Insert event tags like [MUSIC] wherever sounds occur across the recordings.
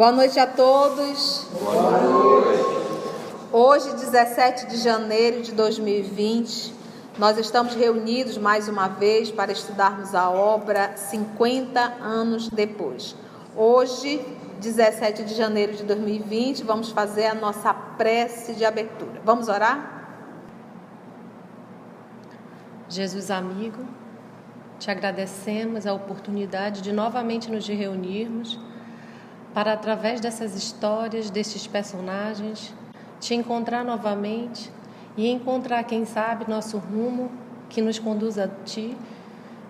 Boa noite a todos. Boa noite. Hoje, 17 de janeiro de 2020, nós estamos reunidos mais uma vez para estudarmos a obra 50 anos depois. Hoje, 17 de janeiro de 2020, vamos fazer a nossa prece de abertura. Vamos orar? Jesus amigo, te agradecemos a oportunidade de novamente nos reunirmos para, através dessas histórias, destes personagens, te encontrar novamente e encontrar, quem sabe, nosso rumo que nos conduz a ti,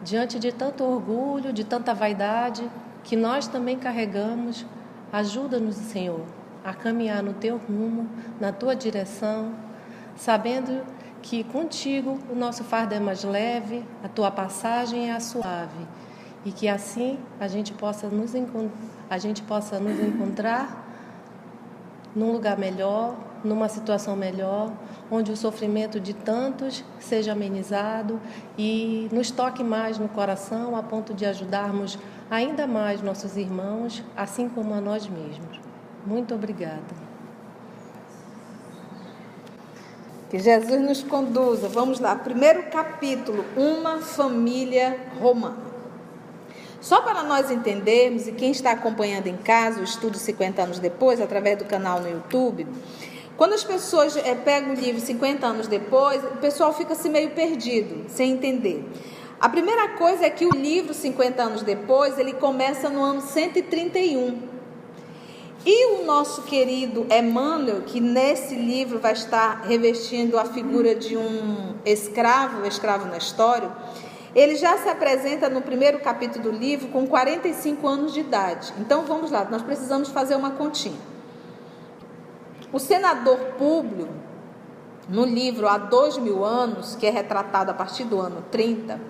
diante de tanto orgulho, de tanta vaidade que nós também carregamos. Ajuda-nos, Senhor, a caminhar no teu rumo, na tua direção, sabendo que contigo o nosso fardo é mais leve, a tua passagem é a suave, e que assim a gente possa nos a gente possa nos encontrar num lugar melhor, numa situação melhor, onde o sofrimento de tantos seja amenizado e nos toque mais no coração a ponto de ajudarmos ainda mais nossos irmãos, assim como a nós mesmos. Muito obrigada. Que Jesus nos conduza. Vamos lá, primeiro capítulo: Uma família romana. Só para nós entendermos, e quem está acompanhando em casa o estudo 50 anos depois, através do canal no YouTube, quando as pessoas é, pegam o livro 50 anos depois, o pessoal fica assim meio perdido, sem entender. A primeira coisa é que o livro 50 anos depois, ele começa no ano 131. E o nosso querido Emmanuel, que nesse livro vai estar revestindo a figura de um escravo, um escravo na história, ele já se apresenta no primeiro capítulo do livro com 45 anos de idade. Então vamos lá, nós precisamos fazer uma continha. O senador Públio, no livro Há Dois Mil Anos, que é retratado a partir do ano 30,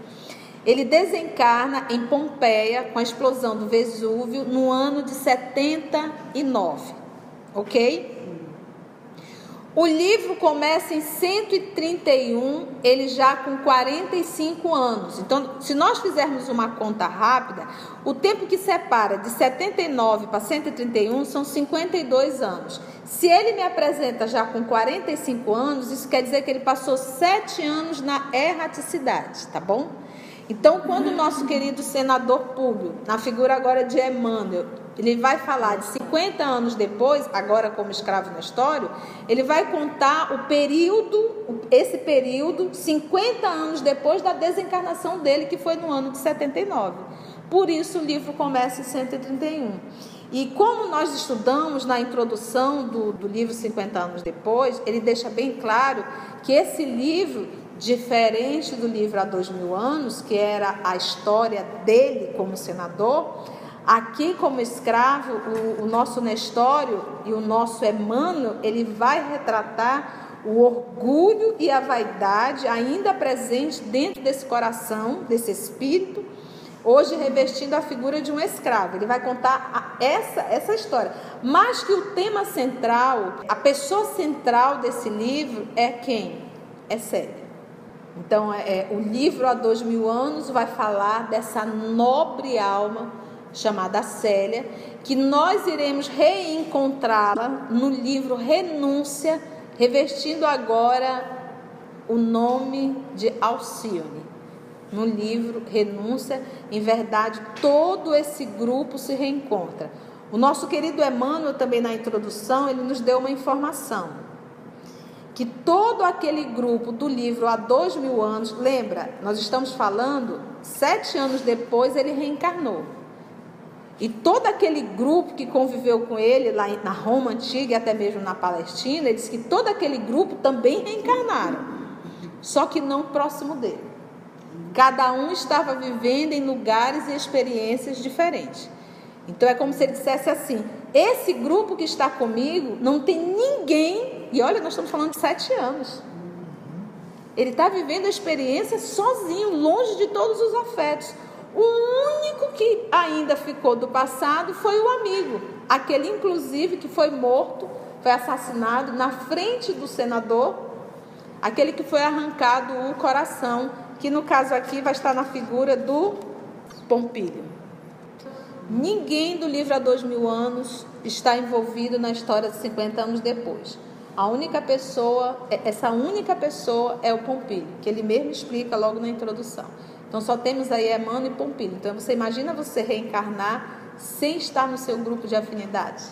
ele desencarna em Pompeia com a explosão do Vesúvio no ano de 79, ok? O livro começa em 131, ele já com 45 anos. Então, se nós fizermos uma conta rápida, o tempo que separa de 79 para 131 são 52 anos. Se ele me apresenta já com 45 anos, isso quer dizer que ele passou 7 anos na erraticidade, tá bom? Então, quando o nosso querido senador Públio, na figura agora de Emmanuel, ele vai falar de 50 anos depois, agora como escravo na história, ele vai contar o período, esse período, 50 anos depois da desencarnação dele, que foi no ano de 79. Por isso o livro começa em 131. E como nós estudamos na introdução do, do livro 50 anos depois, ele deixa bem claro que esse livro, diferente do livro há dois mil anos, que era a história dele como senador, Aqui, como escravo, o, o nosso Nestório e o nosso Emmanuel, ele vai retratar o orgulho e a vaidade ainda presente dentro desse coração, desse espírito, hoje revestindo a figura de um escravo. Ele vai contar essa, essa história. Mas que o tema central, a pessoa central desse livro é quem? É Célia. Então, é, é, o livro há dois mil anos vai falar dessa nobre alma chamada Célia, que nós iremos reencontrá-la no livro Renúncia, revestindo agora o nome de Alcione. No livro Renúncia, em verdade, todo esse grupo se reencontra. O nosso querido Emmanuel, também na introdução, ele nos deu uma informação. Que todo aquele grupo do livro há dois mil anos, lembra, nós estamos falando, sete anos depois ele reencarnou. E todo aquele grupo que conviveu com ele lá na Roma antiga e até mesmo na Palestina, ele disse que todo aquele grupo também reencarnaram, só que não próximo dele. Cada um estava vivendo em lugares e experiências diferentes. Então é como se ele dissesse assim: esse grupo que está comigo não tem ninguém. E olha, nós estamos falando de sete anos. Ele está vivendo a experiência sozinho, longe de todos os afetos. O único que ainda ficou do passado foi o amigo, aquele inclusive que foi morto, foi assassinado na frente do senador, aquele que foi arrancado o coração, que no caso aqui vai estar na figura do Pompílio. Ninguém do livro há dois mil anos está envolvido na história de 50 anos depois. A única pessoa, é, essa única pessoa é o Pompilho, que ele mesmo explica logo na introdução. Então só temos aí Emmanuel e Pompilho. Então você imagina você reencarnar sem estar no seu grupo de afinidade.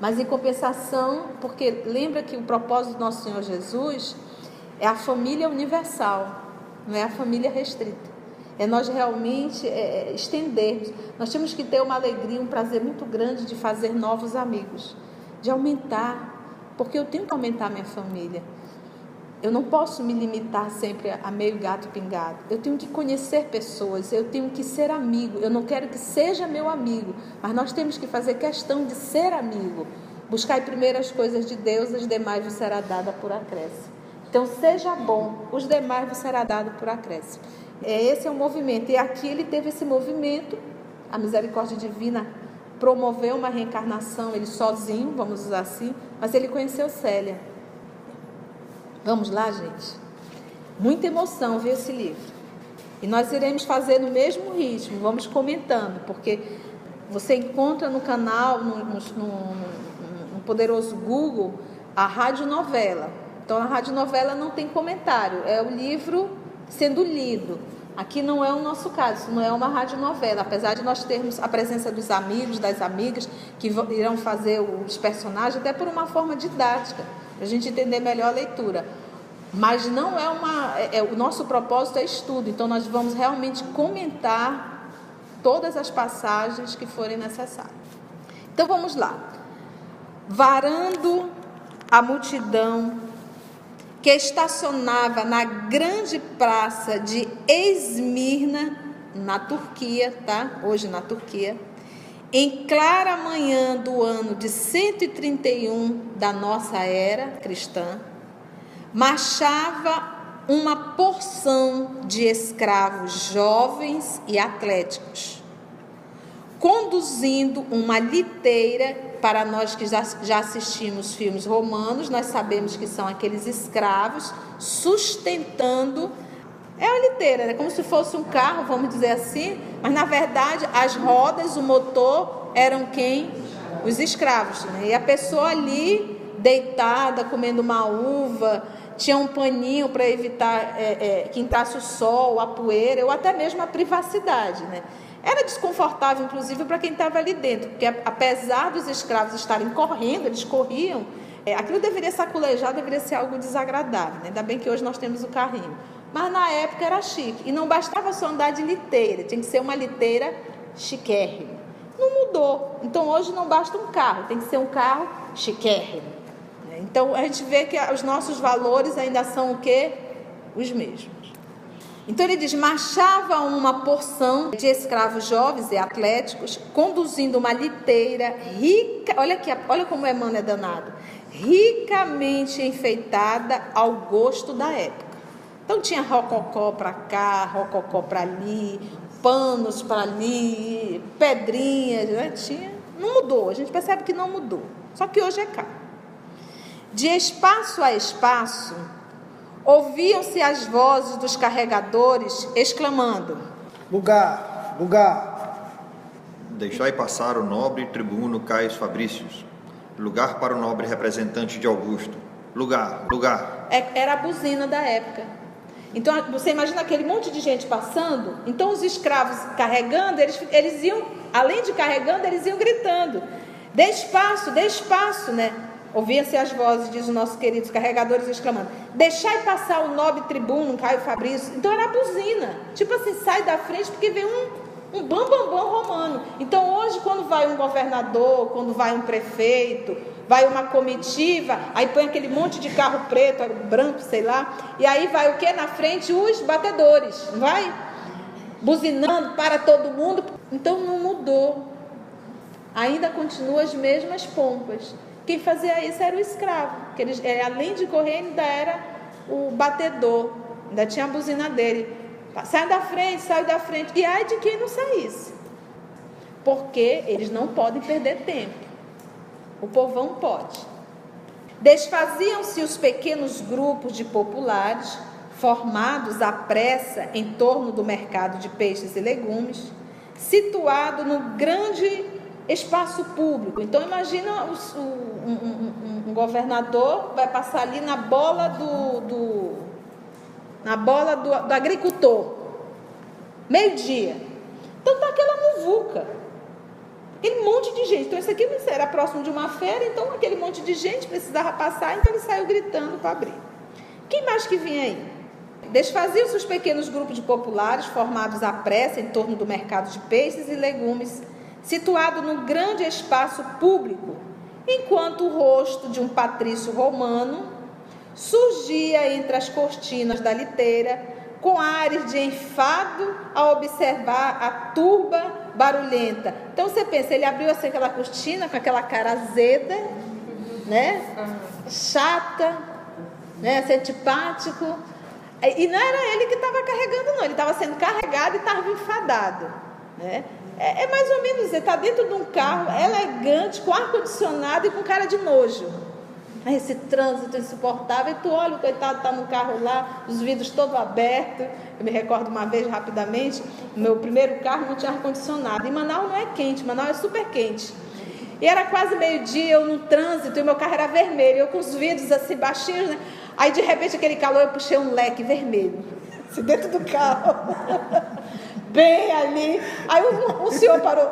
Mas em compensação, porque lembra que o propósito do nosso Senhor Jesus é a família universal, não é a família restrita. É nós realmente é, é estendermos. Nós temos que ter uma alegria, um prazer muito grande de fazer novos amigos, de aumentar, porque eu tenho que aumentar minha família. Eu não posso me limitar sempre a meio gato pingado. Eu tenho que conhecer pessoas, eu tenho que ser amigo. Eu não quero que seja meu amigo, mas nós temos que fazer questão de ser amigo. Buscar primeiro as coisas de Deus, as demais vos será dada por acréscimo. Então seja bom, os demais vos será dado por acréscimo. É, esse é o movimento. E aqui ele teve esse movimento, a misericórdia divina promoveu uma reencarnação, ele sozinho, vamos usar assim, mas ele conheceu Célia. Vamos lá, gente? Muita emoção ver esse livro. E nós iremos fazer no mesmo ritmo, vamos comentando, porque você encontra no canal, no, no, no, no poderoso Google, a radionovela. Então, a radionovela não tem comentário, é o livro sendo lido. Aqui não é o nosso caso, não é uma radionovela, apesar de nós termos a presença dos amigos, das amigas, que irão fazer os personagens, até por uma forma didática a gente entender melhor a leitura. Mas não é uma. É, é, o nosso propósito é estudo, então nós vamos realmente comentar todas as passagens que forem necessárias. Então vamos lá. Varando a multidão que estacionava na grande praça de Esmirna, na Turquia, tá? Hoje na Turquia em clara manhã do ano de 131 da nossa era cristã, marchava uma porção de escravos jovens e atléticos, conduzindo uma liteira. Para nós que já, já assistimos filmes romanos, nós sabemos que são aqueles escravos sustentando é uma liteira, é como se fosse um carro, vamos dizer assim, mas na verdade as rodas, o motor eram quem? Os escravos. Né? E a pessoa ali, deitada, comendo uma uva, tinha um paninho para evitar é, é, que entrasse o sol, a poeira, ou até mesmo a privacidade. Né? Era desconfortável, inclusive, para quem estava ali dentro, porque apesar dos escravos estarem correndo, eles corriam, é, aquilo deveria saculejar, deveria ser algo desagradável. Né? Ainda bem que hoje nós temos o carrinho. Mas na época era chique. E não bastava só andar de liteira, tinha que ser uma liteira chiquérrima. Não mudou. Então hoje não basta um carro, tem que ser um carro chiquérrimo. Então a gente vê que os nossos valores ainda são o quê? Os mesmos. Então ele diz: marchava uma porção de escravos jovens e atléticos, conduzindo uma liteira rica. Olha aqui, olha como Emmanuel é danado. Ricamente enfeitada ao gosto da época. Então tinha rococó para cá, rococó para ali, panos para ali, pedrinhas, né? tinha. Não mudou, a gente percebe que não mudou. Só que hoje é cá. De espaço a espaço, ouviam-se as vozes dos carregadores exclamando: Lugar, lugar. Deixai passar o nobre tribuno Caio Fabrícios. Lugar para o nobre representante de Augusto. Lugar, lugar. É, era a buzina da época. Então, você imagina aquele monte de gente passando, então os escravos carregando, eles, eles iam, além de carregando, eles iam gritando: dê espaço, dê espaço, né? Ouvia-se as vozes, diz o nosso querido carregadores, exclamando: Deixai passar o nobre tribuno, Caio Fabrício. Então era a buzina. Tipo assim, sai da frente porque vem um, um bambambam bam, bam romano. Então hoje, quando vai um governador, quando vai um prefeito, vai uma comitiva, aí põe aquele monte de carro preto, branco, sei lá, e aí vai o que na frente? Os batedores, não vai? Buzinando para todo mundo. Então não mudou. Ainda continua as mesmas pompas. Quem fazia isso era o escravo, que ele, é, além de correr, ainda era o batedor, ainda tinha a buzina dele. Sai da frente, sai da frente. E ai de quem não saísse. Porque eles não podem perder tempo. O povão pode. Desfaziam-se os pequenos grupos de populares, formados à pressa em torno do mercado de peixes e legumes, situado no grande espaço público. Então imagina o, um, um, um, governador vai passar ali na bola do, do na bola do, do agricultor, meio dia. Então tá aquela muvuca, aquele monte de gente. Então isso aqui era próximo de uma feira, então aquele monte de gente precisava passar, então ele saiu gritando para abrir. Quem mais que vinha aí? Desfaziam-se os pequenos grupos de populares formados à pressa em torno do mercado de peixes e legumes situado num grande espaço público, enquanto o rosto de um patrício romano surgia entre as cortinas da liteira, com ares de enfado a observar a turba barulhenta. Então você pensa, ele abriu assim aquela cortina com aquela cara azeda, né? Chata, né? Assim, antipático. E não era ele que estava carregando, não. Ele estava sendo carregado e estava enfadado, né? É, é mais ou menos, você está dentro de um carro elegante, com ar-condicionado e com cara de nojo. Esse trânsito insuportável, e tu olha, o coitado está no carro lá, os vidros todos abertos. Eu me recordo uma vez rapidamente, meu primeiro carro não tinha ar-condicionado. E Manaus não é quente, Manaus é super quente. E era quase meio-dia, eu no trânsito, e meu carro era vermelho, eu com os vidros assim baixinhos, né? Aí de repente aquele calor, eu puxei um leque vermelho, assim, dentro do carro. [LAUGHS] bem ali. Aí o, o senhor parou,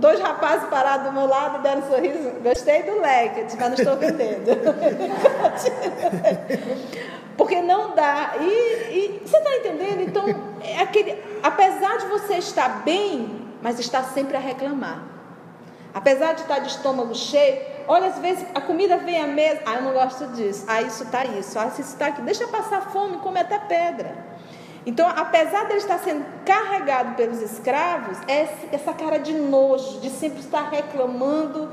dois rapazes parados do meu lado, deram um sorriso. Gostei do leque, mas não estou vendendo. [LAUGHS] Porque não dá. E, e você está entendendo? Então, é aquele, apesar de você estar bem, mas está sempre a reclamar. Apesar de estar de estômago cheio, olha, às vezes a comida vem à mesa. Ah, eu não gosto disso. Ah, isso está isso. Ah, isso está aqui. Deixa passar fome, come até pedra. Então, apesar de ele estar sendo carregado pelos escravos, essa cara de nojo, de sempre estar reclamando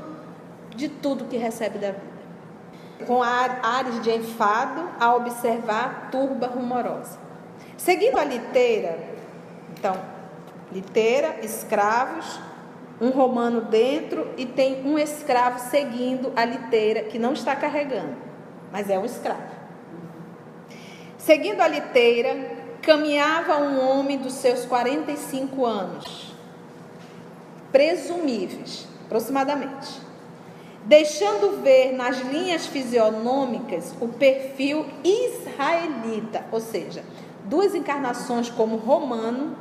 de tudo que recebe da vida. Com ares de enfado a observar turba rumorosa. Seguindo a liteira, então, liteira, escravos, um romano dentro e tem um escravo seguindo a liteira que não está carregando, mas é um escravo. Seguindo a liteira, caminhava um homem dos seus 45 anos, presumíveis, aproximadamente, deixando ver nas linhas fisionômicas o perfil israelita, ou seja, duas encarnações como romano,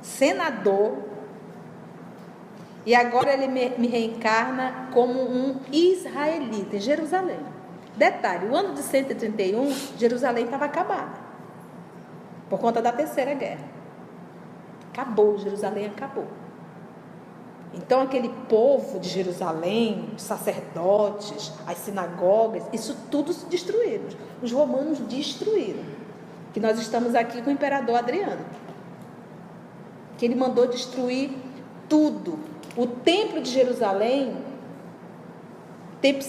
senador, e agora ele me reencarna como um israelita em Jerusalém. Detalhe: o ano de 131, Jerusalém estava acabada por conta da terceira guerra. Acabou, Jerusalém acabou. Então, aquele povo de Jerusalém, os sacerdotes, as sinagogas, isso tudo se destruíram. Os romanos destruíram. Que nós estamos aqui com o imperador Adriano. Que ele mandou destruir tudo. O templo de Jerusalém, Templo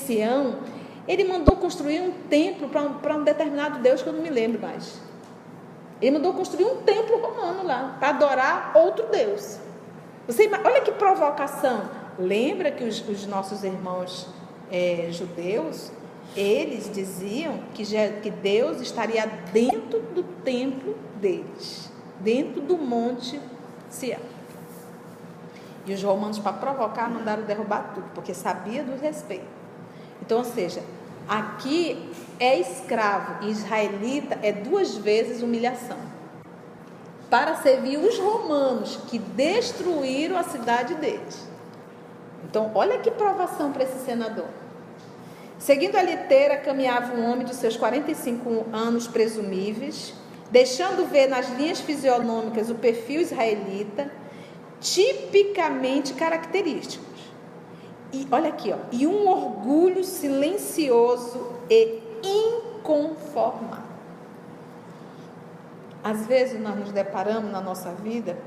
ele mandou construir um templo para um, um determinado Deus que eu não me lembro mais. Ele mandou construir um templo romano lá, para adorar outro Deus. Você, olha que provocação. Lembra que os, os nossos irmãos é, judeus, eles diziam que, que Deus estaria dentro do templo deles, dentro do monte Sião. E os romanos, para provocar, mandaram derrubar tudo, porque sabia do respeito. Então, ou seja, aqui é escravo israelita é duas vezes humilhação. Para servir os romanos que destruíram a cidade deles. Então, olha que provação para esse senador. Seguindo a liteira, caminhava um homem dos seus 45 anos presumíveis, deixando ver nas linhas fisionômicas o perfil israelita, tipicamente característicos. E olha aqui, ó, e um orgulho silencioso e inconformado. Às vezes nós nos deparamos na nossa vida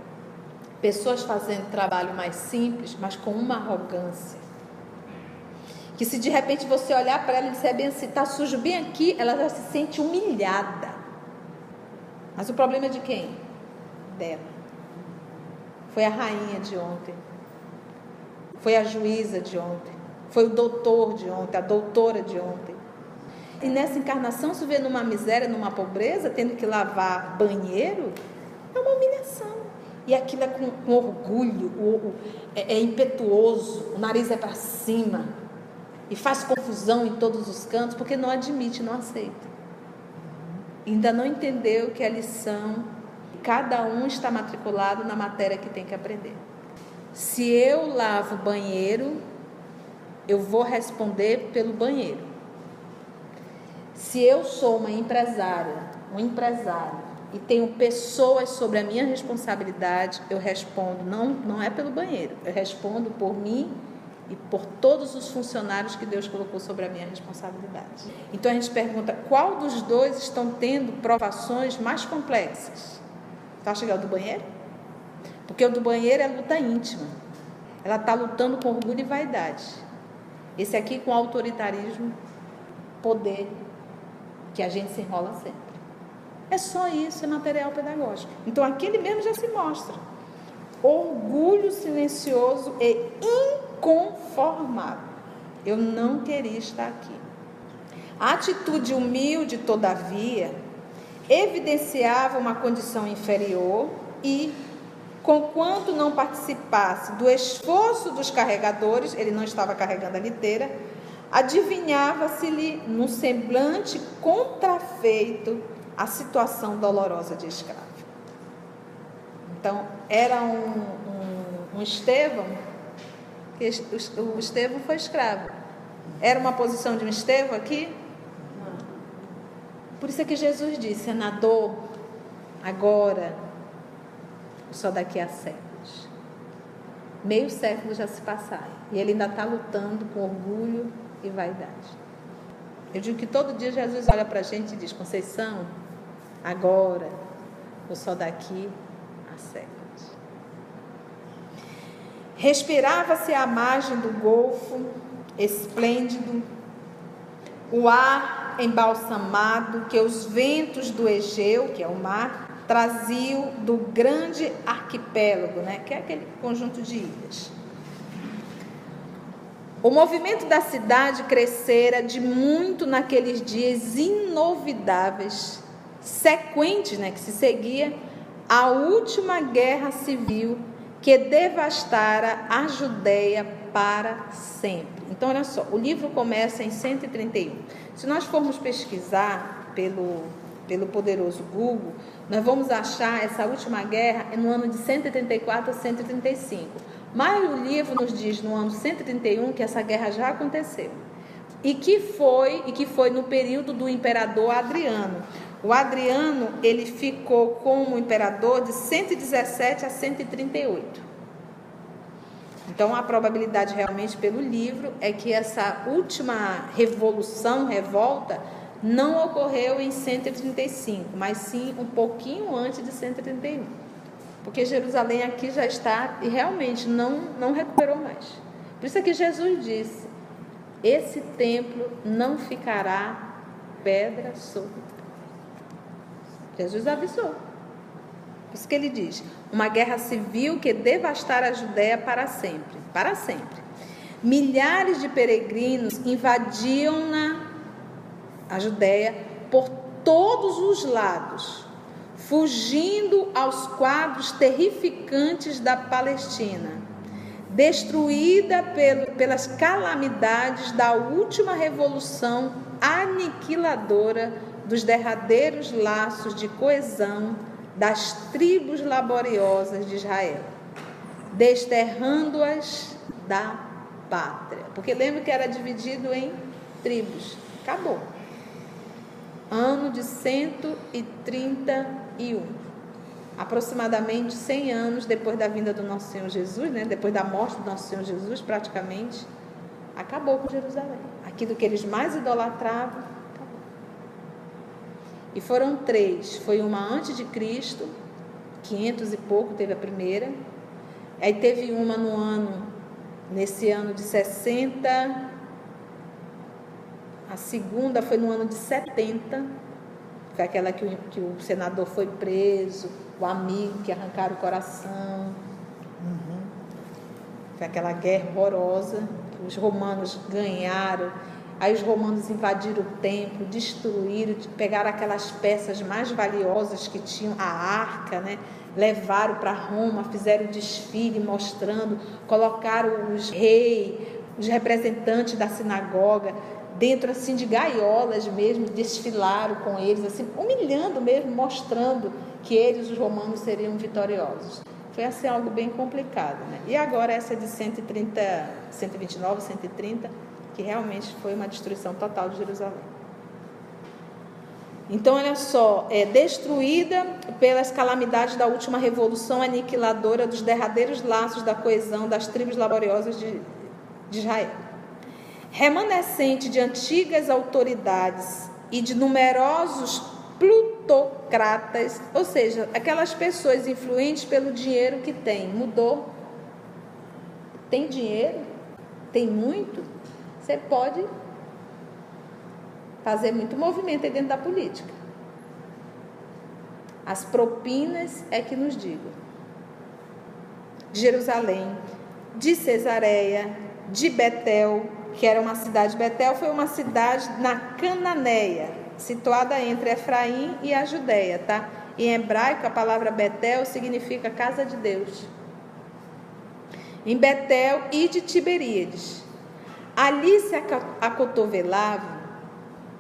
pessoas fazendo trabalho mais simples, mas com uma arrogância. Que se de repente você olhar para ela e disser bem assim, está sujo bem aqui, ela já se sente humilhada. Mas o problema é de quem? Dela. Foi a rainha de ontem. Foi a juíza de ontem. Foi o doutor de ontem, a doutora de ontem. E nessa encarnação, se vê numa miséria, numa pobreza, tendo que lavar banheiro, é uma humilhação. E aquilo é com, com orgulho, o, o, é, é impetuoso, o nariz é para cima. E faz confusão em todos os cantos, porque não admite, não aceita. Ainda não entendeu que a lição, cada um está matriculado na matéria que tem que aprender. Se eu lavo o banheiro, eu vou responder pelo banheiro. Se eu sou uma empresária, um empresário, e tenho pessoas sobre a minha responsabilidade, eu respondo, não, não é pelo banheiro, eu respondo por mim e por todos os funcionários que Deus colocou sobre a minha responsabilidade. Então a gente pergunta qual dos dois estão tendo provações mais complexas? Está chegando do banheiro? Porque o do banheiro é luta íntima. Ela está lutando com orgulho e vaidade. Esse aqui com autoritarismo, poder, que a gente se enrola sempre. É só isso, é material pedagógico. Então aquele mesmo já se mostra. Orgulho silencioso e inconformável. Eu não queria estar aqui. A atitude humilde, todavia, evidenciava uma condição inferior e, conquanto não participasse do esforço dos carregadores, ele não estava carregando a liteira, adivinhava-se-lhe no semblante contrafeito a situação dolorosa de escravo. Então, era um, um, um Estevão, que o Estevão foi escravo. Era uma posição de um Estevão aqui? Por isso é que Jesus disse: senador, agora, só daqui a séculos. Meio século já se passaram. E ele ainda está lutando com orgulho e vaidade. Eu digo que todo dia Jesus olha para a gente e diz: Conceição, agora, ou só daqui a séculos. Respirava-se à margem do golfo, esplêndido, o ar embalsamado que os ventos do Egeu, que é o mar, traziam do grande arquipélago, né, que é aquele conjunto de ilhas. O movimento da cidade crescera de muito naqueles dias inovidáveis sequente, né, que se seguia a última guerra civil que devastara a Judéia para sempre. Então, olha só, o livro começa em 131. Se nós formos pesquisar pelo, pelo poderoso Google, nós vamos achar essa última guerra no ano de 134 a 135. Mas o livro nos diz no ano 131 que essa guerra já aconteceu. E que foi, e que foi no período do imperador Adriano. O Adriano, ele ficou como imperador de 117 a 138. Então, a probabilidade realmente pelo livro é que essa última revolução, revolta, não ocorreu em 135, mas sim um pouquinho antes de 131. Porque Jerusalém aqui já está e realmente não, não recuperou mais. Por isso é que Jesus disse: esse templo não ficará pedra sobre Jesus avisou. Por isso que ele diz: uma guerra civil que devastara a Judéia para sempre. Para sempre. Milhares de peregrinos invadiam na a Judéia por todos os lados, fugindo aos quadros terrificantes da Palestina, destruída pelo, pelas calamidades da última revolução aniquiladora dos derradeiros laços de coesão das tribos laboriosas de Israel, desterrando-as da pátria. Porque lembra que era dividido em tribos. Acabou. Ano de 131. Aproximadamente 100 anos depois da vinda do nosso Senhor Jesus, né? depois da morte do nosso Senhor Jesus, praticamente, acabou com Jerusalém. Aquilo que eles mais idolatravam, e foram três. Foi uma antes de Cristo, 500 e pouco teve a primeira. Aí teve uma no ano, nesse ano de 60. A segunda foi no ano de 70. Foi aquela que o, que o senador foi preso, o amigo que arrancaram o coração. Uhum. Foi aquela guerra horrorosa que os romanos ganharam Aí os romanos invadiram o templo, destruíram, pegaram aquelas peças mais valiosas que tinham, a arca, né? levaram para Roma, fizeram desfile mostrando, colocaram os reis, os representantes da sinagoga dentro assim de gaiolas mesmo, desfilaram com eles, assim, humilhando mesmo, mostrando que eles, os romanos, seriam vitoriosos. Foi assim algo bem complicado, né? E agora essa de 130, 129, 130, que realmente foi uma destruição total de Jerusalém. Então, olha só, é destruída pelas calamidades da última revolução aniquiladora dos derradeiros laços da coesão das tribos laboriosas de, de Israel. Remanescente de antigas autoridades e de numerosos plutocratas, ou seja, aquelas pessoas influentes pelo dinheiro que tem, mudou. Tem dinheiro? Tem muito? Você pode fazer muito movimento aí dentro da política. As propinas é que nos digam. Jerusalém, de Cesareia, de Betel, que era uma cidade, Betel foi uma cidade na Cananeia, situada entre Efraim e a Judéia, tá? Em hebraico, a palavra Betel significa casa de Deus. Em Betel e de Tiberíades. Ali se acotovelavam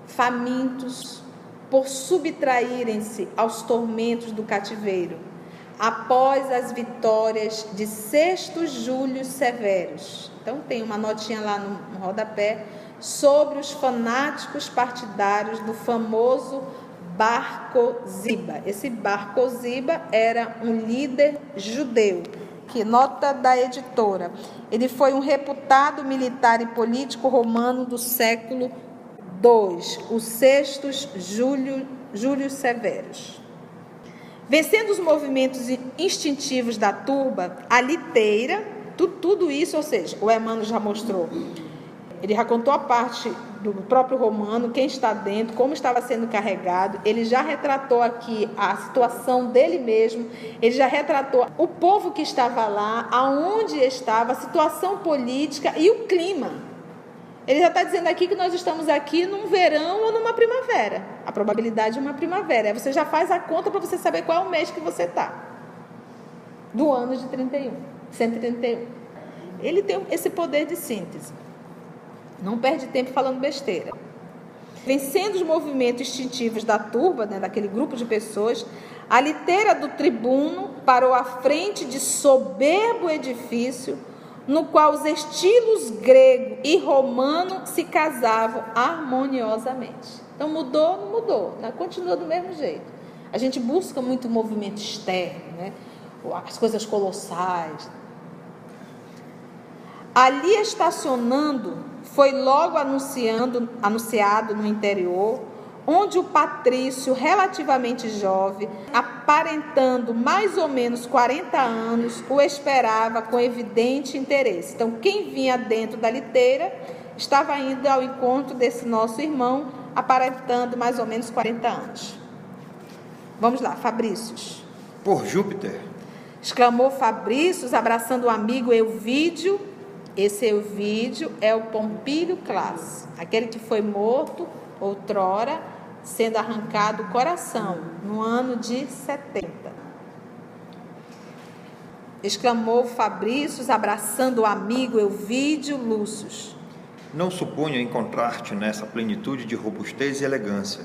famintos, por subtraírem-se aos tormentos do cativeiro, após as vitórias de Sexto Júlio Severos. Então tem uma notinha lá no, rodapé sobre os fanáticos partidários do famoso Barcoziba. Esse Barcoziba era um líder judeu. Que nota da editora. Ele foi um reputado militar e político romano do século 2. Os sextos Júlio, Júlio Severos. Vencendo os movimentos instintivos da turba, a liteira, tudo, tudo isso, ou seja, o Emmanuel já mostrou, ele já contou a parte do próprio romano, quem está dentro, como estava sendo carregado, ele já retratou aqui a situação dele mesmo, ele já retratou o povo que estava lá, aonde estava, a situação política e o clima. Ele já está dizendo aqui que nós estamos aqui num verão ou numa primavera. A probabilidade é uma primavera. Você já faz a conta para você saber qual é o mês que você está. Do ano de 31, 131. Ele tem esse poder de síntese. Não perde tempo falando besteira. Vencendo os movimentos instintivos da turba, né, daquele grupo de pessoas, a liteira do tribuno parou à frente de soberbo edifício no qual os estilos grego e romano se casavam harmoniosamente. Então mudou, não mudou, né? continua do mesmo jeito. A gente busca muito movimento externo, né? as coisas colossais. Ali estacionando, foi logo anunciando, anunciado no interior onde o patrício, relativamente jovem, aparentando mais ou menos 40 anos, o esperava com evidente interesse. Então, quem vinha dentro da liteira estava indo ao encontro desse nosso irmão, aparentando mais ou menos 40 anos. Vamos lá, Fabrícios. Por Júpiter. Exclamou Fabrícios, abraçando o amigo Euvídio. Esse Euvídio é o Pompílio Classe, aquele que foi morto outrora sendo arrancado o coração no ano de 70. Exclamou Fabrício, abraçando o amigo Elvídio Lúcius. Não supunha encontrar-te nessa plenitude de robustez e elegância,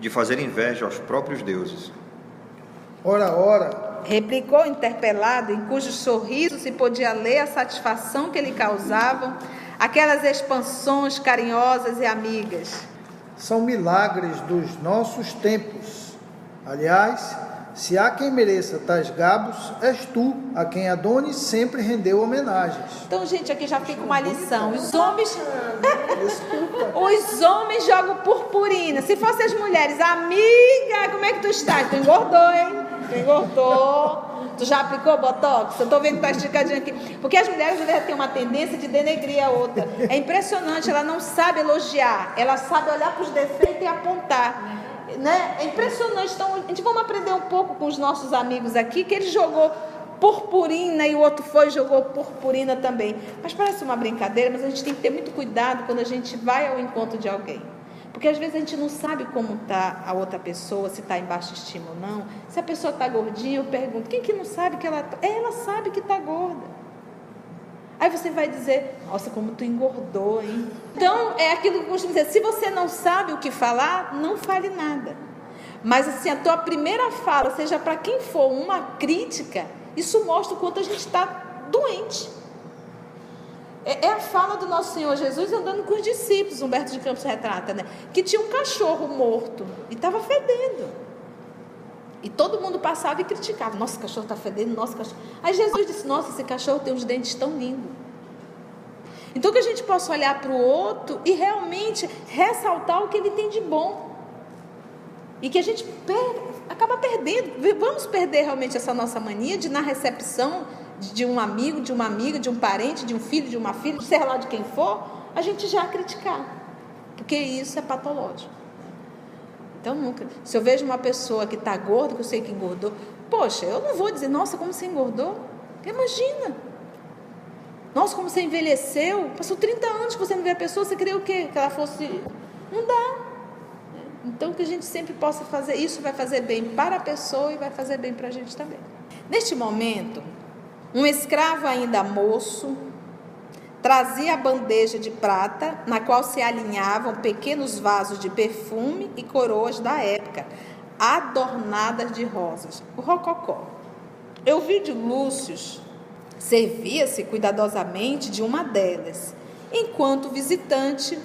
de fazer inveja aos próprios deuses. Ora, ora. Replicou interpelado, em cujo sorriso se podia ler a satisfação que lhe causavam aquelas expansões carinhosas e amigas são milagres dos nossos tempos. Aliás, se há quem mereça tais gabos, és tu, a quem Adonis sempre rendeu homenagens. Então, gente, aqui já fica uma lição. Os homens. [LAUGHS] Os homens jogam purpurina. Se fossem as mulheres, amiga, como é que tu está? Tu engordou, hein? Engordou. Tu já aplicou botox? Eu tô vendo que tá esticadinho aqui. Porque as mulheres devem ter uma tendência de denegrir a outra. É impressionante, ela não sabe elogiar, ela sabe olhar para os defeitos e apontar. Né? É impressionante. Então, a gente vamos aprender um pouco com os nossos amigos aqui, que ele jogou purpurina e o outro foi e jogou purpurina também. Mas parece uma brincadeira, mas a gente tem que ter muito cuidado quando a gente vai ao encontro de alguém. Porque às vezes a gente não sabe como está a outra pessoa, se está em baixa estima ou não. Se a pessoa está gordinha, eu pergunto, quem que não sabe que ela está? Ela sabe que está gorda. Aí você vai dizer, nossa, como tu engordou, hein? Então, é aquilo que eu costumo dizer, se você não sabe o que falar, não fale nada. Mas assim, a tua primeira fala, seja para quem for uma crítica, isso mostra o quanto a gente está doente. É, é, a fala do nosso Senhor Jesus andando com os discípulos, Humberto de Campos retrata, né? Que tinha um cachorro morto e estava fedendo. E todo mundo passava e criticava: Nossa, cachorro está fedendo, nosso cachorro. Aí Jesus disse: Nossa, esse cachorro tem uns dentes tão lindos. Então que a gente possa olhar para o outro e realmente ressaltar o que ele tem de bom. E que a gente per acaba perdendo. Vamos perder realmente essa nossa mania de, na recepção de um amigo, de uma amiga, de um parente, de um filho, de uma filha, sei lá de quem for, a gente já criticar. Porque isso é patológico. Então nunca. Se eu vejo uma pessoa que está gorda, que eu sei que engordou, poxa, eu não vou dizer, nossa, como você engordou. Imagina. Nossa, como você envelheceu. Passou 30 anos que você não vê a pessoa, você queria o quê? Que ela fosse. Não dá. Então que a gente sempre possa fazer. Isso vai fazer bem para a pessoa e vai fazer bem para a gente também. Neste momento, um escravo ainda moço trazia a bandeja de prata, na qual se alinhavam pequenos vasos de perfume e coroas da época, adornadas de rosas. O rococó. Eu vi de Lúcio servia-se cuidadosamente de uma delas, enquanto o visitante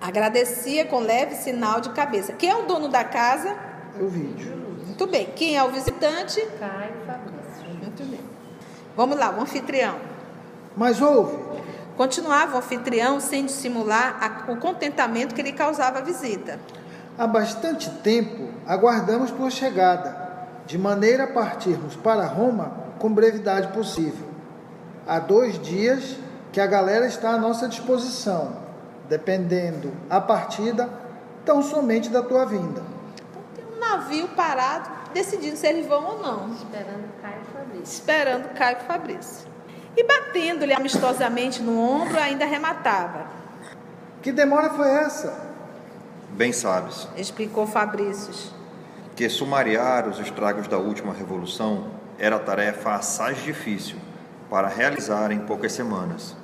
agradecia com leve sinal de cabeça. Quem é o dono da casa? Eu vídeo. Muito bem. Quem é o visitante? Caio Fabrício. Vamos lá, o anfitrião. Mas houve. Continuava o anfitrião sem dissimular a, o contentamento que lhe causava a visita. Há bastante tempo aguardamos tua chegada, de maneira a partirmos para Roma com brevidade possível. Há dois dias que a galera está à nossa disposição, dependendo a partida tão somente da tua vinda. Então tem um navio parado, decidindo se eles vão ou não. Esperando Caio Fabrício. Esperando Caio Fabrício. E batendo-lhe amistosamente no ombro, ainda rematava. Que demora foi essa? Bem sabes Explicou Fabrício. que sumariar os estragos da última revolução era tarefa assaz difícil para realizar em poucas semanas,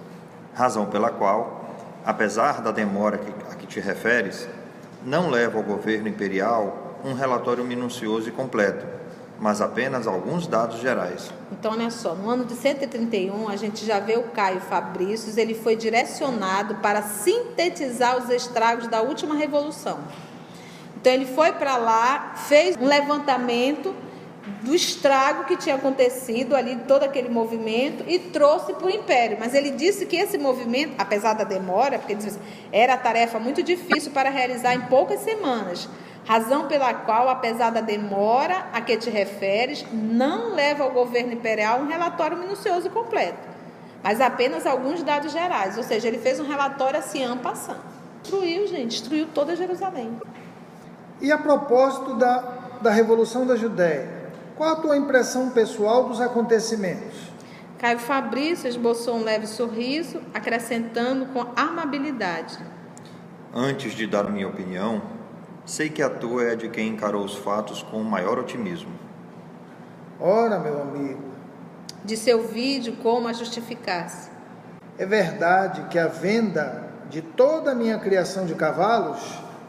razão pela qual, apesar da demora a que te referes, não levo ao governo imperial um relatório minucioso e completo, mas apenas alguns dados gerais. Então, olha só, no ano de 131, a gente já vê o Caio Fabrícios, ele foi direcionado para sintetizar os estragos da última revolução. Então, ele foi para lá, fez um levantamento do estrago que tinha acontecido ali, todo aquele movimento, e trouxe para o Império. Mas ele disse que esse movimento, apesar da demora, porque ele disse, era tarefa muito difícil para realizar em poucas semanas, razão pela qual, apesar da demora a que te referes, não leva ao governo imperial um relatório minucioso e completo, mas apenas alguns dados gerais. Ou seja, ele fez um relatório assim, en passant. Destruiu, gente, destruiu toda Jerusalém. E a propósito da, da Revolução da Judéia, qual a tua impressão pessoal dos acontecimentos? Caio Fabrício esboçou um leve sorriso, acrescentando com amabilidade. Antes de dar minha opinião, sei que a tua é a de quem encarou os fatos com o maior otimismo. Ora, meu amigo, De seu vídeo, como a justificar-se. é verdade que a venda de toda a minha criação de cavalos,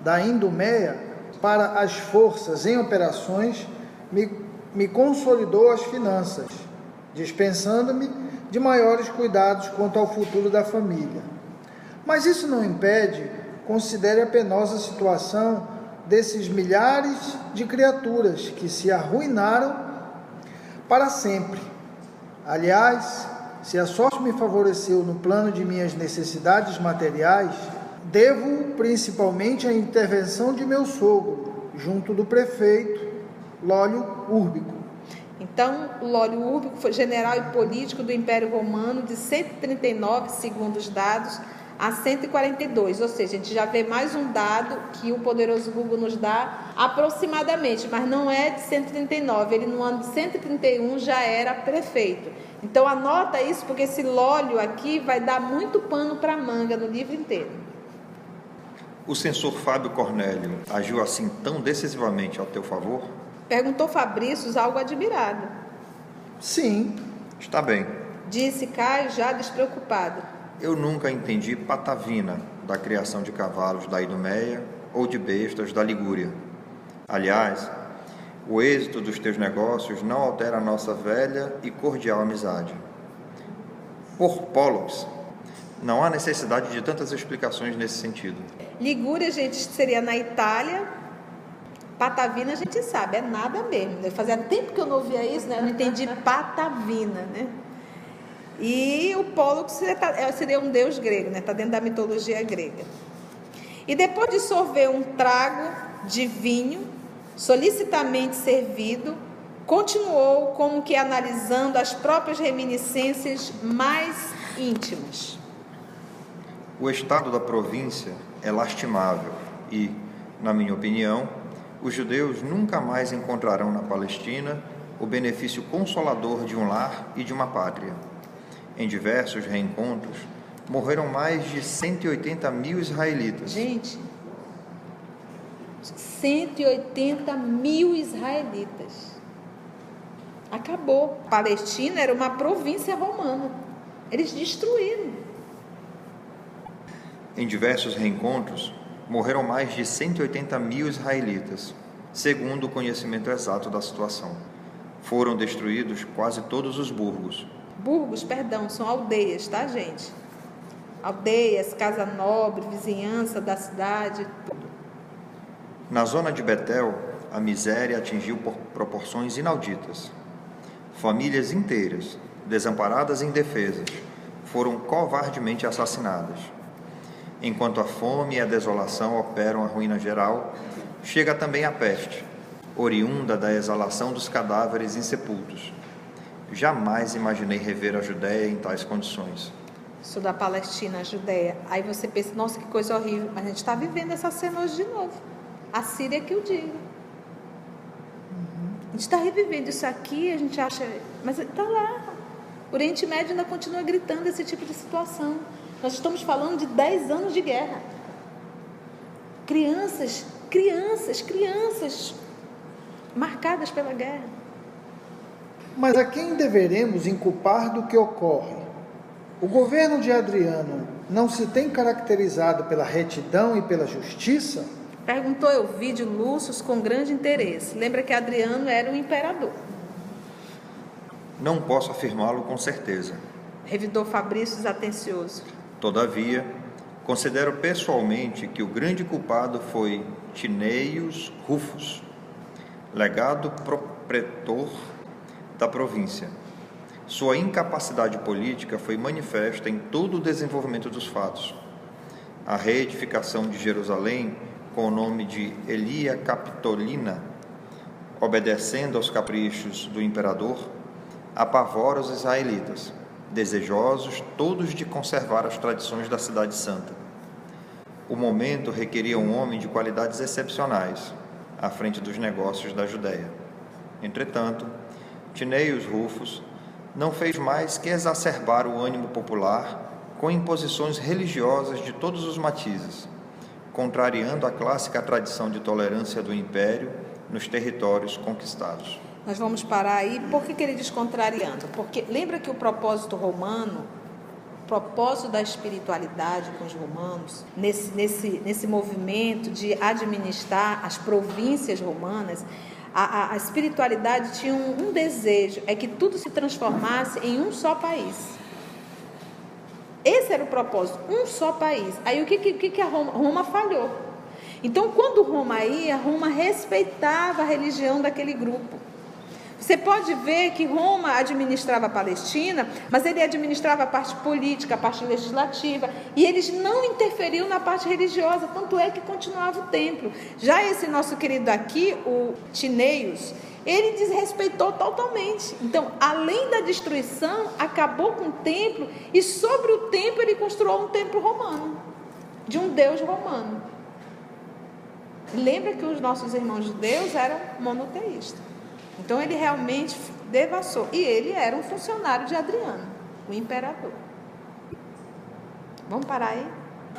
da Indoméia, para as forças em operações, me, me consolidou as finanças, dispensando-me de maiores cuidados quanto ao futuro da família. Mas isso não impede, considere a penosa situação desses milhares de criaturas que se arruinaram para sempre. Aliás, se a sorte me favoreceu no plano de minhas necessidades materiais, devo principalmente à intervenção de meu sogro, junto do prefeito Lólio Úrbico. Então, Lólio Úrbico foi general e político do Império Romano de 139, segundo os dados, a 142, ou seja, a gente já vê mais um dado que o poderoso Google nos dá aproximadamente, mas não é de 139, ele no ano de 131 já era prefeito. Então anota isso porque esse lólio aqui vai dar muito pano para manga no livro inteiro. O censor Fábio Cornélio agiu assim tão decisivamente ao teu favor? Perguntou Fabrício algo admirado. Sim. Está bem. Disse Caio já despreocupado. Eu nunca entendi patavina da criação de cavalos da Idumeia ou de bestas da Ligúria. Aliás, o êxito dos teus negócios não altera a nossa velha e cordial amizade. Por Pollux, não há necessidade de tantas explicações nesse sentido. Ligúria, gente, seria na Itália. Patavina, a gente sabe, é nada mesmo. Fazia tempo que eu não ouvia isso, né? Eu não entendi patavina, né? E o Pollux é, seria um deus grego, né? Está dentro da mitologia grega. E depois de sorver um trago de vinho, solicitamente servido, continuou como que analisando as próprias reminiscências mais íntimas. O estado da província é lastimável e, na minha opinião, os judeus nunca mais encontrarão na Palestina o benefício consolador de um lar e de uma pátria. Em diversos reencontros, morreram mais de 180 mil israelitas. Gente, 180 mil israelitas. Acabou. Palestina era uma província romana. Eles destruíram. Em diversos reencontros, morreram mais de 180 mil israelitas, segundo o conhecimento exato da situação. Foram destruídos quase todos os burgos. Burgos, perdão, são aldeias, tá, gente? Aldeias, casa nobre, vizinhança da cidade, tudo. Na zona de Betel, a miséria atingiu proporções inauditas. Famílias inteiras, desamparadas e indefesas, foram covardemente assassinadas. Enquanto a fome e a desolação operam a ruína geral, chega também a peste, oriunda da exalação dos cadáveres insepultos. Jamais imaginei rever a Judéia em tais condições. Sou da Palestina, a Judéia. Aí você pensa, nossa, que coisa horrível. Mas a gente está vivendo essa cena hoje de novo. A Síria que o diga. A gente está revivendo isso aqui, a gente acha. Mas está lá. O Oriente Médio ainda continua gritando esse tipo de situação. Nós estamos falando de 10 anos de guerra. Crianças, crianças, crianças marcadas pela guerra. Mas a quem deveremos inculpar do que ocorre? O governo de Adriano não se tem caracterizado pela retidão e pela justiça? Perguntou Elvídio Lúcio com grande interesse. Lembra que Adriano era o imperador. Não posso afirmá-lo com certeza. Revidou Fabrício desatencioso. Todavia, considero pessoalmente que o grande culpado foi Tineios Rufus, legado propretor da província. Sua incapacidade política foi manifesta em todo o desenvolvimento dos fatos. A reedificação de Jerusalém com o nome de Elia Capitolina, obedecendo aos caprichos do imperador, apavora os israelitas, desejosos todos de conservar as tradições da Cidade Santa. O momento requeria um homem de qualidades excepcionais à frente dos negócios da Judéia. Entretanto, Tineios Rufus não fez mais que exacerbar o ânimo popular com imposições religiosas de todos os matizes contrariando a clássica tradição de tolerância do império nos territórios conquistados. Nós vamos parar aí. Por que, que ele diz contrariando? Porque lembra que o propósito romano, o propósito da espiritualidade com os romanos, nesse, nesse, nesse movimento de administrar as províncias romanas, a, a, a espiritualidade tinha um, um desejo, é que tudo se transformasse em um só país. Esse era o propósito, um só país. Aí o que, que, que a Roma, Roma falhou? Então, quando Roma ia, Roma respeitava a religião daquele grupo. Você pode ver que Roma administrava a Palestina, mas ele administrava a parte política, a parte legislativa, e eles não interferiam na parte religiosa, tanto é que continuava o templo. Já esse nosso querido aqui, o Tineios, ele desrespeitou totalmente. Então, além da destruição, acabou com o templo e sobre o templo ele construiu um templo romano, de um deus romano. Lembra que os nossos irmãos judeus eram monoteístas. Então ele realmente devassou. E ele era um funcionário de Adriano, o imperador. Vamos parar aí?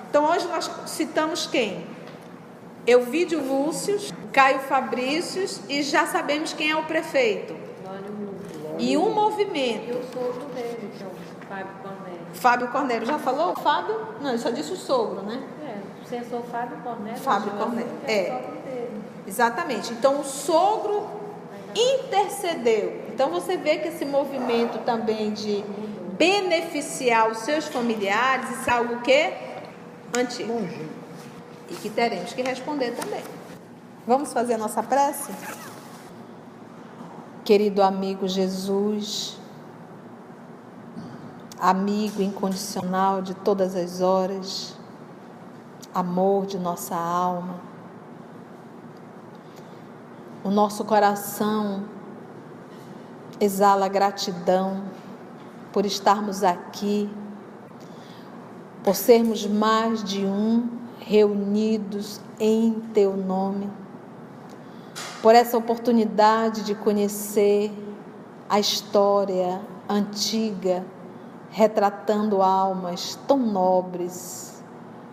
Então hoje nós citamos quem? Euvídio Lúcio, Caio Fabrícios e já sabemos quem é o prefeito. E um movimento. Sou o dele, que é o Fábio Cornélio. Fábio Cornélio. Já falou o Fábio? Não, ele só disse o sogro, né? É, você sou Fábio Cornélio. Fábio Cornélio. É. Exatamente. Então o sogro intercedeu. Então você vê que esse movimento também de beneficiar os seus familiares, isso é algo que antigo. E que teremos que responder também. Vamos fazer a nossa prece? Querido amigo Jesus, amigo incondicional de todas as horas, amor de nossa alma, o nosso coração exala gratidão por estarmos aqui, por sermos mais de um reunidos em Teu nome, por essa oportunidade de conhecer a história antiga, retratando almas tão nobres,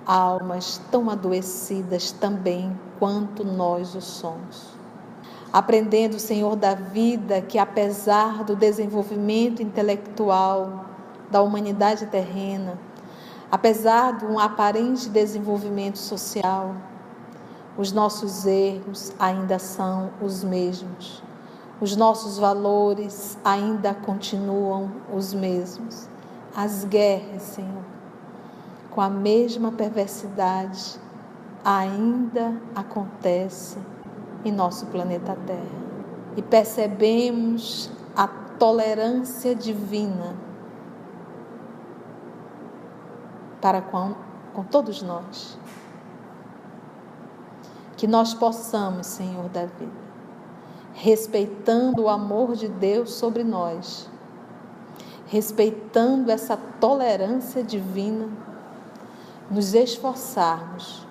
almas tão adoecidas também quanto nós o somos aprendendo, Senhor, da vida que, apesar do desenvolvimento intelectual da humanidade terrena, apesar de um aparente desenvolvimento social, os nossos erros ainda são os mesmos, os nossos valores ainda continuam os mesmos. As guerras, Senhor, com a mesma perversidade, ainda acontecem em nosso planeta Terra. E percebemos a tolerância divina para com, com todos nós. Que nós possamos, Senhor da vida, respeitando o amor de Deus sobre nós, respeitando essa tolerância divina, nos esforçarmos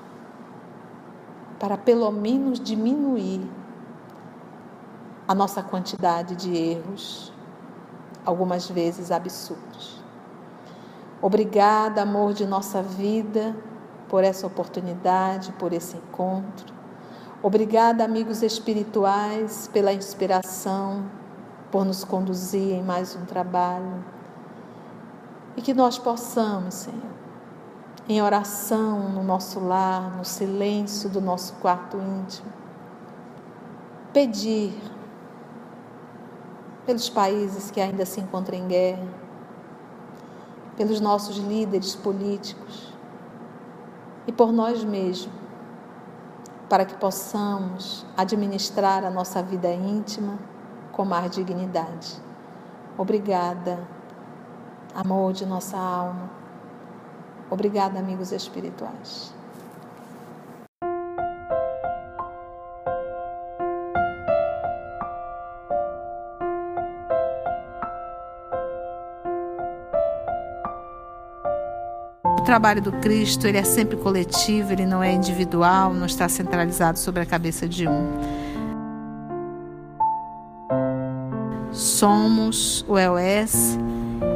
para pelo menos diminuir a nossa quantidade de erros, algumas vezes absurdos. Obrigada, amor de nossa vida, por essa oportunidade, por esse encontro. Obrigada, amigos espirituais, pela inspiração, por nos conduzir em mais um trabalho. E que nós possamos, Senhor, em oração no nosso lar, no silêncio do nosso quarto íntimo. Pedir pelos países que ainda se encontram em guerra, pelos nossos líderes políticos e por nós mesmos, para que possamos administrar a nossa vida íntima com mais dignidade. Obrigada, amor de nossa alma Obrigada, amigos espirituais. O trabalho do Cristo ele é sempre coletivo, ele não é individual, não está centralizado sobre a cabeça de um. Somos o EOS,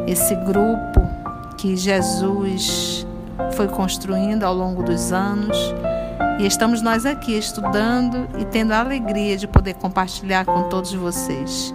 esse grupo que Jesus foi construindo ao longo dos anos. E estamos nós aqui estudando e tendo a alegria de poder compartilhar com todos vocês.